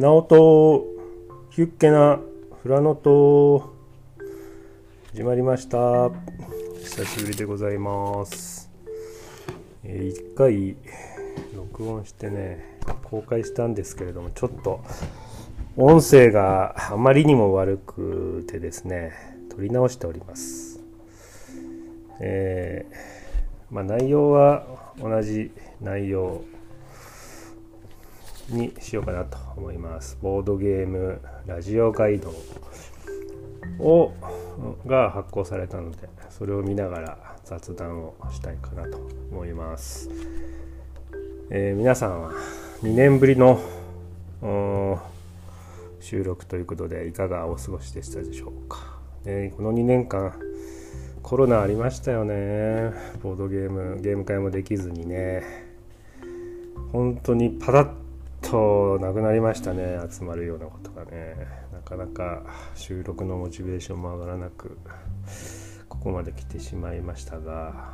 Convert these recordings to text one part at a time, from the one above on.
ナオトヒュッケなフラノト始まりました。久しぶりでございます、えー一回録音してね公開したんですけれどもちょっと音声があまりにも悪くてですね撮り直しております。えーまあ内容は同じ内容にしようかなと思います。ボードゲームラジオガイドをが発行されたので、それを見ながら雑談をしたいかなと思います。えー皆さんは2年ぶりの収録ということでいかがお過ごしでしたでしょうか？ねこの2年間コロナありましたよね。ボードゲームゲーム会もできずにね。本当にパラッとなくなりましたね集まるようなことがね。なかなか収録のモチベーションも上がらなくここまで来てしまいましたが。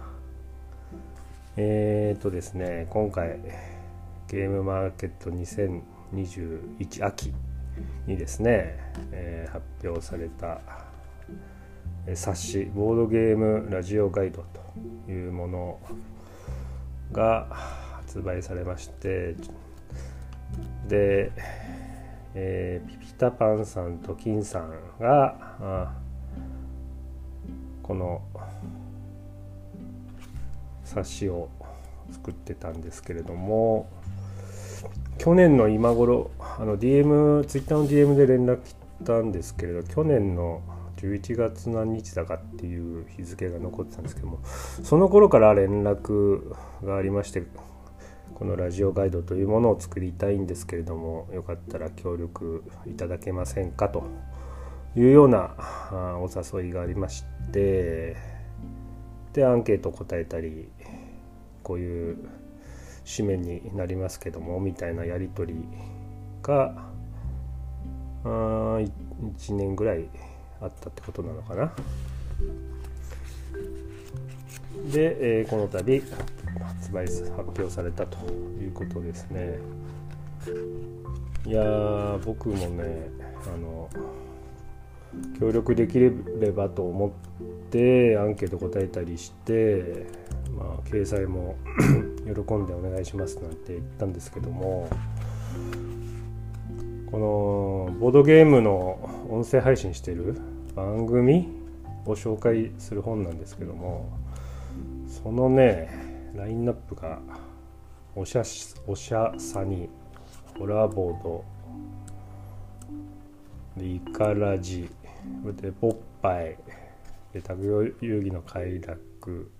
えーとですね今回ゲームマーケット2021秋にですね、えー発表された冊子ボードゲームラジオガイドというものが発売されましてで、えーピピタパンさんと金さんがあこの冊子を作ってたんですけれども去年の今頃あの DM ツイッターの DM で連絡来たんですけれど去年の11月何日だかっていう日付が残ってたんですけどもその頃から連絡がありましてこのラジオガイドというものを作りたいんですけれどもよかったら協力いただけませんかというようなお誘いがありましてでアンケート答えたりこういう紙面になりますけどもみたいなやり取りが1年ぐらいあったってことなのかな。で、えこの度発売発表されたということですね。いや僕もねあの協力できればと思ってアンケート答えたりして、まあ、掲載も 喜んでお願いしますなんて言ったんですけどもこのボードゲームの音声配信してる番組を紹介する本なんですけどもそのねラインナップがおしゃおしゃさにホラーボードでイカラジでポッパイで卓遊戯の快楽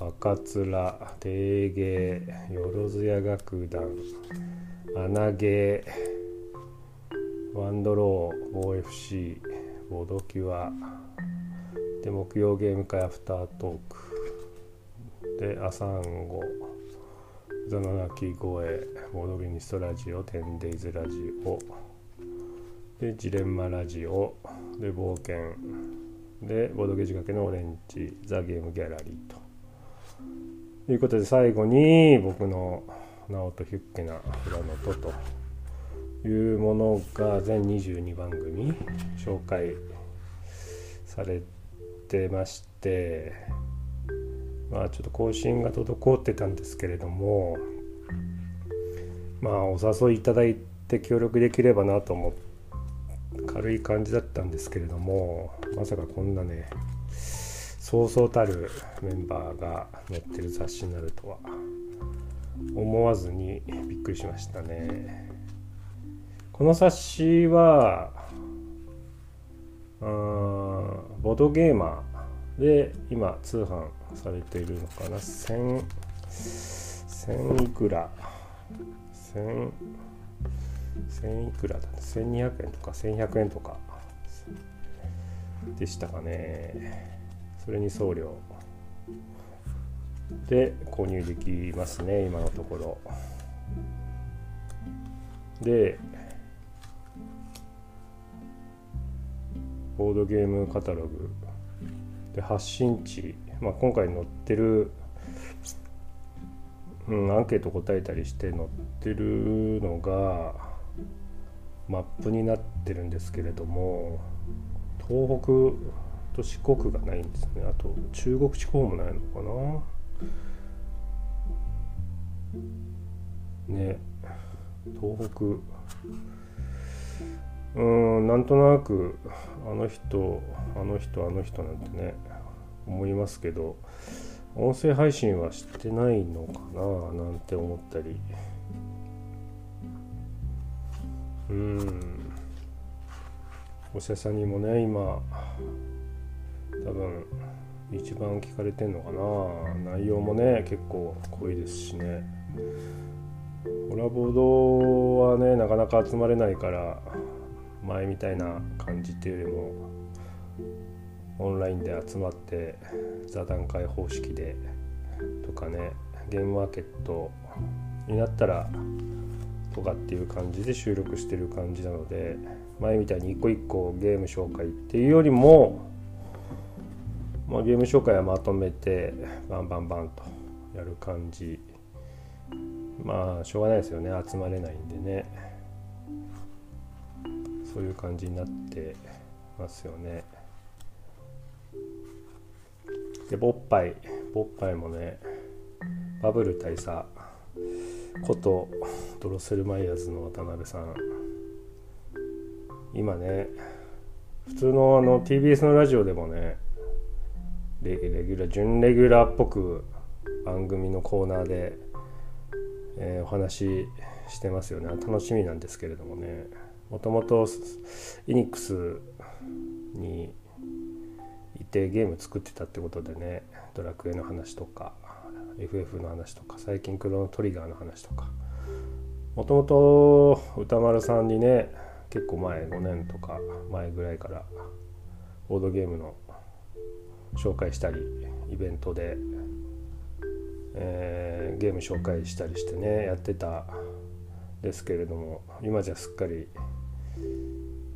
赤面定芸よろずや楽団穴芸ワンドロー OFC ボードキュアで木曜ゲーム会アフタートーク。でアサンゴザナ鳴き声ボードゲニストラジオテンデイズラジオでジレンマラジオで冒険でボードゲージ掛けのオレンジザ・ゲームギャラリーと。ということで最後に僕の「ナオトヒュッケなフラノト」というものが全22番組紹介されてましてまあちょっと更新が滞ってたんですけれどもまあお誘いいただいて協力できればなと思って軽い感じだったんですけれどもまさかこんなねそうそうたるメンバーが載ってる雑誌になるとは思わずにびっくりしましたね。この冊子はうんボードゲーマーで今通販されているのかな？1000いくら？1000いくらだ？1200円とか1100円とかでしたかね。それに送料。で購入できますね今のところ。でボードゲームカタログ発信地、まあ、今回載ってる、うん、アンケート答えたりして載ってるのがマップになってるんですけれども東北と四国がないんですね。あと中国地方もないのかな。ね。東北。うんなんとなくあの人あの人あの人なんてね。思いますけど音声配信はしてないのかななんて思ったり。うん。お医者さんにもね今多分一番聞かれてんのかな。内容もね結構濃いですしね。コラボードはねなかなか集まれないから前みたいな感じっていうよりもオンラインで集まって座談会方式でとかねゲームマーケットになったらとかっていう感じで収録してる感じなので前みたいに一個一個ゲーム紹介っていうよりも、まあ、ゲーム紹介はまとめてバンバンバンとやる感じ。まあしょうがないですよね。集まれないんでね。そういう感じになってますよね。でボッパイボッパイもねバブル大佐ことドロッセルマイヤーズの渡辺さん。今ね普通のあの TBS のラジオでもねレギュラー準レギュラーっぽく番組のコーナーで、えー、お話ししてますよね。楽しみなんですけれどもね。もともとイニックスにいてゲーム作ってたってことでねドラクエの話とか FF の話とか最近クロノトリガーの話とかもともと歌丸さんにね結構前5年とか前ぐらいからボードゲームの紹介したりイベントで、えー、ゲーム紹介したりしてねやってたですけれども今じゃすっかり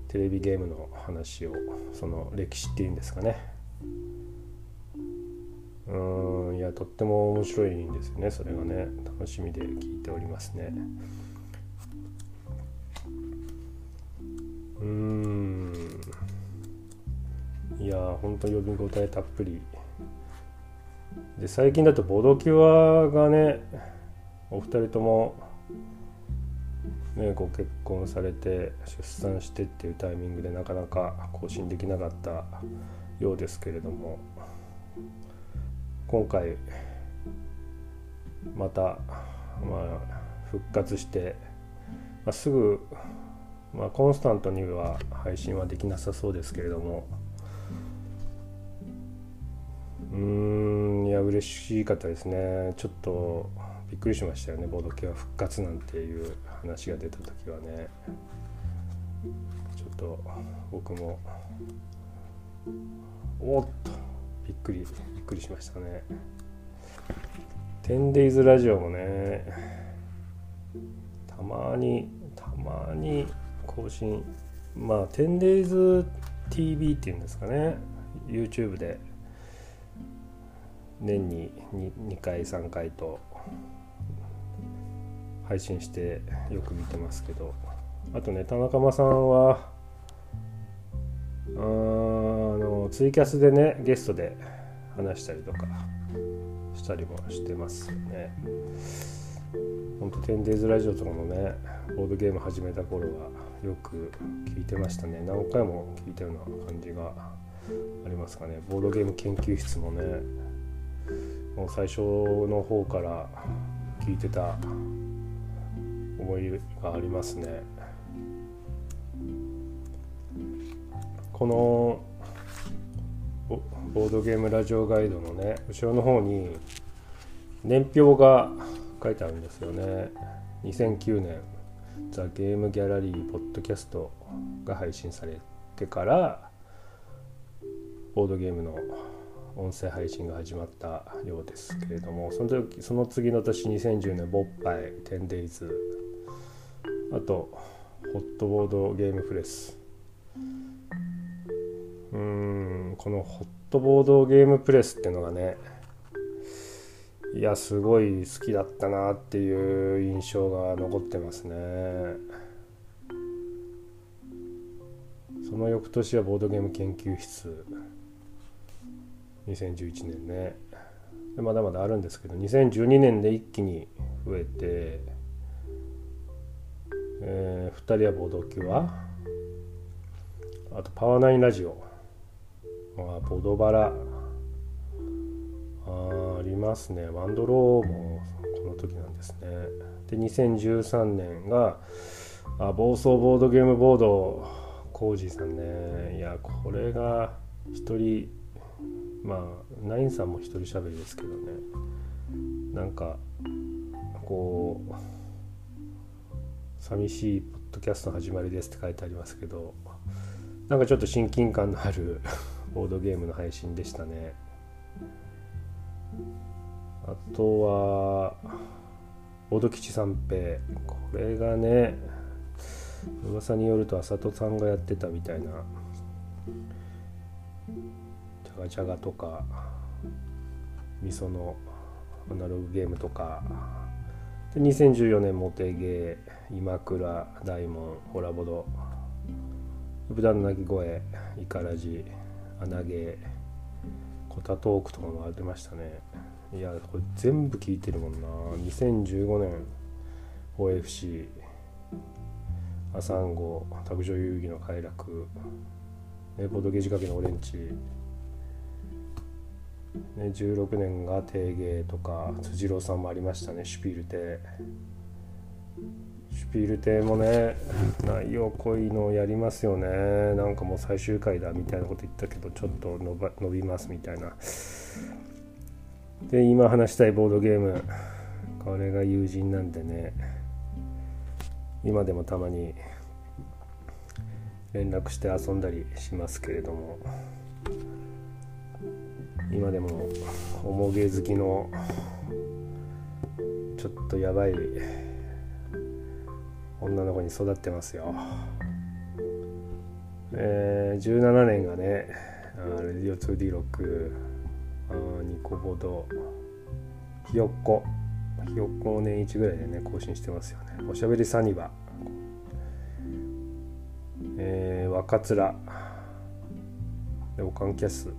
テレビゲームの話をその歴史っていうんですかねうんいやとっても面白いんですよねそれがね。楽しみで聞いておりますね。うん。いやほんと呼び応えたっぷり。で最近だとボドキュアがねお二人ともね、ご結婚されて出産してっていうタイミングでなかなか更新できなかったようですけれども。今回また、まあ、復活して、まあ、すぐ、まあ、コンスタントには配信はできなさそうですけれども。うーんいや嬉しかったですね。ちょっとびっくりしましたよね。ボード系は復活なんていう話が出た時はね。ちょっと僕もおっと。びっくりびっくりしましたね。10days ラジオもねたまにたまに更新。まあ 10days TV っていうんですかね。YouTube で。年に 2, 2回3回と。配信してよく見てますけど。あとね田中間さんはあのツイキャスでねゲストで話したりとかしたりもしてますね。ほんと 10days ラジオとかもねボードゲーム始めた頃はよく聞いてましたね。何回も聞いたような感じがありますかね。ボードゲーム研究室もねもう最初の方から聞いてた思いがありますね。このボードゲームラジオガイドのね後ろの方に年表が書いてあるんですよね。2009年ザ・ゲームギャラリーポッドキャストが配信されてからボードゲームの音声配信が始まったようですけれどもその時その次の年2010年ボッパイ 10days あとホットボードゲームプレス。うんこのホットボードゲームプレスってのがねいやすごい好きだったなっていう印象が残ってますね。その翌年はボードゲーム研究室。2011年ね。まだまだあるんですけど2012年で一気に増えて、えー、2人はボードキュアあとパワーナインラジオ。あボドバラ。あありますね。ワンドローもこの時なんですね。で2013年があ暴走ボードゲームボードコージーさんね。いやこれが一人まあナインさんも一人喋りですけどね。なんかこう寂しいポッドキャストの始まりですって書いてありますけどなんかちょっと親近感のあるボードゲームの配信でしたね。あとはボード吉三平。これがね噂によると浅戸さんがやってたみたいな。ジャガジャガとか味噌のアナログゲームとか。で2014年モテゲー今倉大門ホラボド。豚の鳴き声イカラジ。穴毛コタトークとかもありましたね。いやこれ全部聞いてるもんな。2015年 OFC アサンゴ卓上遊戯の快楽ねボドゲ仕掛けのオレンジ。ね、16年が定芸とか辻郎さんもありましたねシュピール亭シュピール亭もね内容濃いのやりますよね。なんかもう最終回だみたいなこと言ったけどちょっと伸ば伸びますみたいな。で今話したいボードゲーム。これが友人なんでね。今でもたまに連絡して遊んだりしますけれども。今でも重げ好きのちょっとやばい女の子に育ってますよ。えー、17年がねレディオ 2D6 あニコボドひよっこ。ひよっこも年一ぐらいでね更新してますよね。おしゃべりサニバ。えー、若面。でおかんキャス。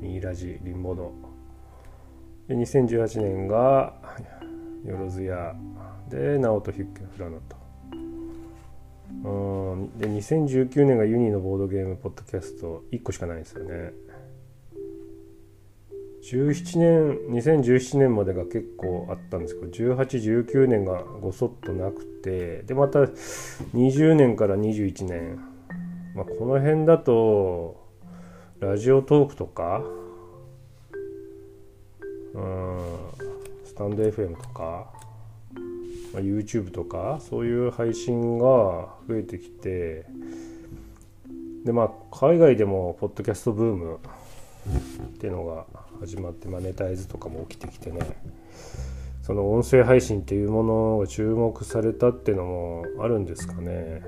ミイラジリンボド。で2018年がよろずや。で直人ヒュッケフラノと。うん。で2019年がユニのボードゲームポッドキャスト。1個しかないんですよね。17年2017年までが結構あったんですけど1819年がごそっとなくてでまた20年から21年、まあ、この辺だとラジオトークとかうん。タンド FM とか、まあ、YouTube とかそういう配信が増えてきてでまあ海外でもポッドキャストブームっていうのが始まってマネタイズとかも起きてきてねその音声配信っていうものが注目されたっていうのもあるんですかね。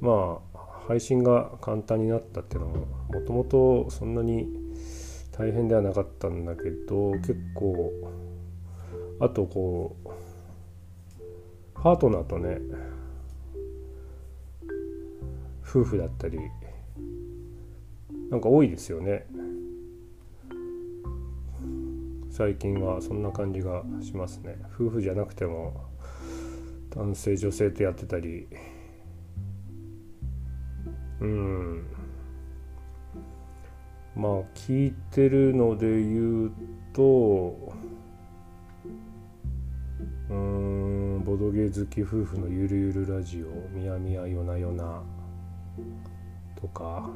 まあ配信が簡単になったっていうのももともとそんなに大変ではなかったんだけど結構あとこうパートナーとね夫婦だったりなんか多いですよね。最近はそんな感じがしますね。夫婦じゃなくても男性女性とやってたり。うん。まあ聞いてるので言うとうんボドゲ好き夫婦のゆるゆるラジオ「みやみやよなよな」とか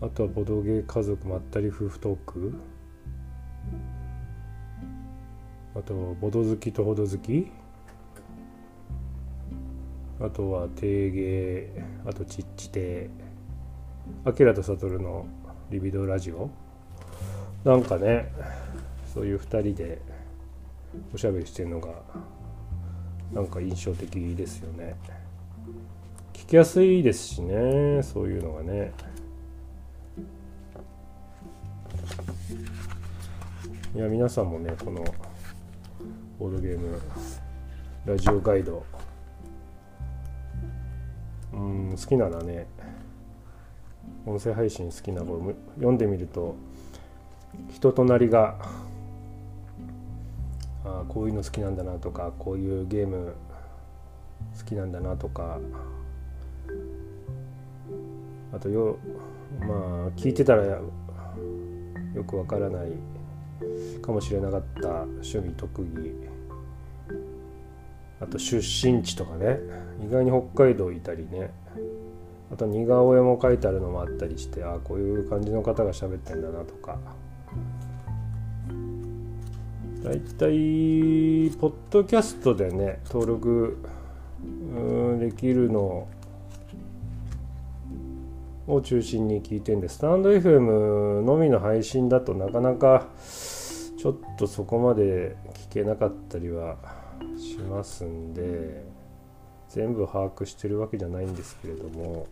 あとはボドゲ家族まったり夫婦トークあとボド好きとほど好きあとは定芸あとちっち亭アキラとサトルのリビドラジオ。なんかねそういう2人でおしゃべりしてるのがなんか印象的ですよね。聞きやすいですしねそういうのがね。いや皆さんもねこのボードゲームラジオガイドうん好きならね音声配信好きな子読んでみると人となりがあこういうの好きなんだなとかこういうゲーム好きなんだなとかあとよまあ聞いてたらよくわからないかもしれなかった趣味特技あと出身地とかね意外に北海道いたりねあと似顔絵も書いてあるのもあったりしてあこういう感じの方が喋ってんだなとかだいたいポッドキャストでね登録できるのを中心に聞いてんでスタンド FM のみの配信だとなかなかちょっとそこまで聞けなかったりはしますんで全部把握してるわけじゃないんですけれども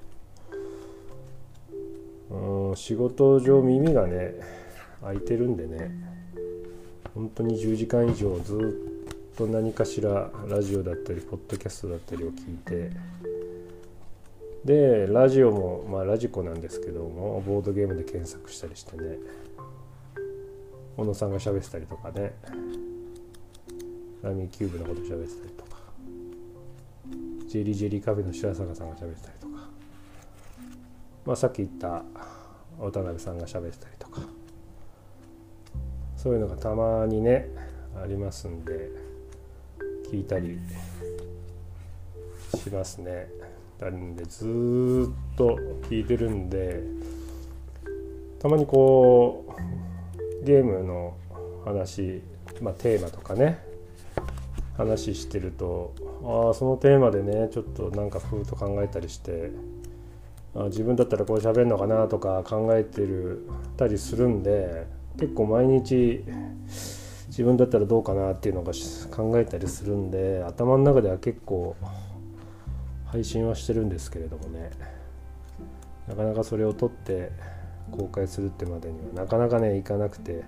うん仕事上耳がね開いてるんでね本当に10時間以上ずっと何かしらラジオだったりポッドキャストだったりを聞いてでラジオもまあラジコなんですけどもボードゲームで検索したりしてね小野さんが喋ってたりとかねラミーキューブのこと喋ってたりとかジェリージェリーカフェの白坂さんが喋ってたりとかまあさっき言った渡辺さんが喋ってたりとか。そういうのがたまにねありますんで聞いたりしますね。なんでずっと聞いてるんでたまにこうゲームの話、まあ、テーマとかね話してるとああそのテーマでねちょっとなんかふうと考えたりしてあ自分だったらこう喋るのかなとか考えてるたりするんで結構毎日自分だったらどうかなっていうのが考えたりするんで頭の中では結構配信はしてるんですけれどもね。なかなかそれを撮って公開するってまでにはなかなかねいかなくて。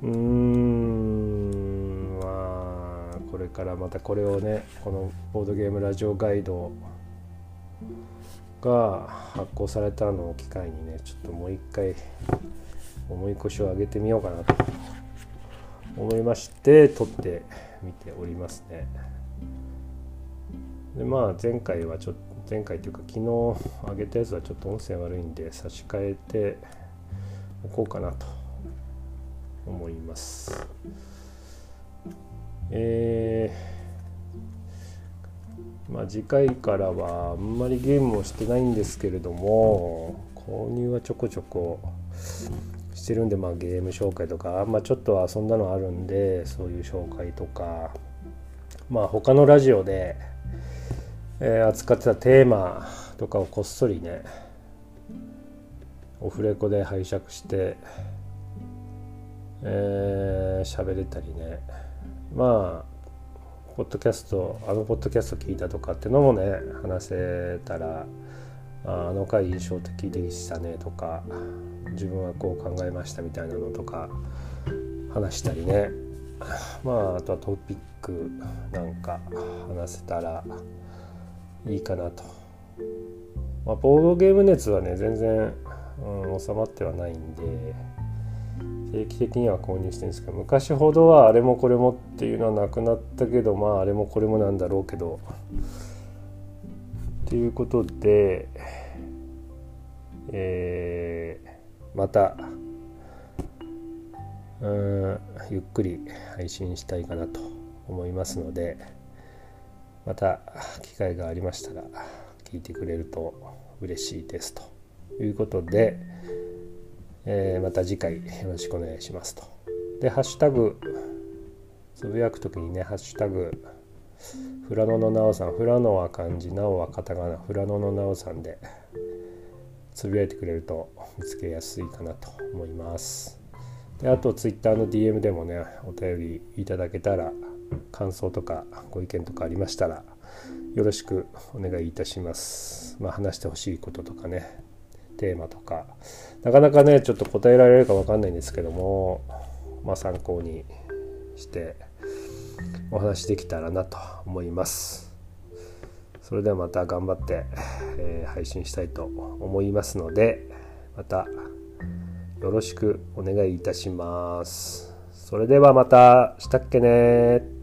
うーんまあこれからまたこれをねこのボードゲームラジオガイドが発行されたのを機会にねちょっともう一回重い腰を上げてみようかなと思いまして撮ってみておりますね。でまあ前回はちょっと前回というか昨日上げたやつはちょっと音声悪いんで差し替えておこうかなと思いますえー、まあ次回からはあんまりゲームをしてないんですけれども購入はちょこちょこしてるんでまあゲーム紹介とかあちょっと遊んだのあるんでそういう紹介とか。まあ他のラジオでえー、扱ってたテーマとかをこっそりねオフレコで拝借してえー、喋れたりね。まあポッドキャストあのポッドキャスト聞いたとかってのもね話せたらあの回印象的でしたねとか。自分はこう考えましたみたいなのとか話したりねまああとはトピックなんか話せたらいいかなと。まあ、ボードゲーム熱はね全然、うん、収まってはないんで定期的には購入してるんですけど昔ほどはあれもこれもっていうのはなくなったけどまああれもこれもなんだろうけどということで、えー、またうんゆっくり配信したいかなと思いますので。また機会がありましたら聞いてくれると嬉しいですということで、えー、また次回よろしくお願いしますと。で、ハッシュタグ、つぶやくときにね、ハッシュタグ、フラノのなおさん、フラノは漢字、なおはカタカナ、フラノのなおさんでつぶやいてくれると見つけやすいかなと思います。であと、ツイッターの DM でもね、お便りいただけたら感想とかご意見とかありましたらよろしくお願いいたします。まあ、話してほしいこととかねテーマとかなかなかねちょっと答えられるか分かんないんですけども、まあ、参考にしてお話できたらなと思います。それではまた頑張って、えー配信したいと思いますのでまたよろしくお願いいたします。それではまたしたっけね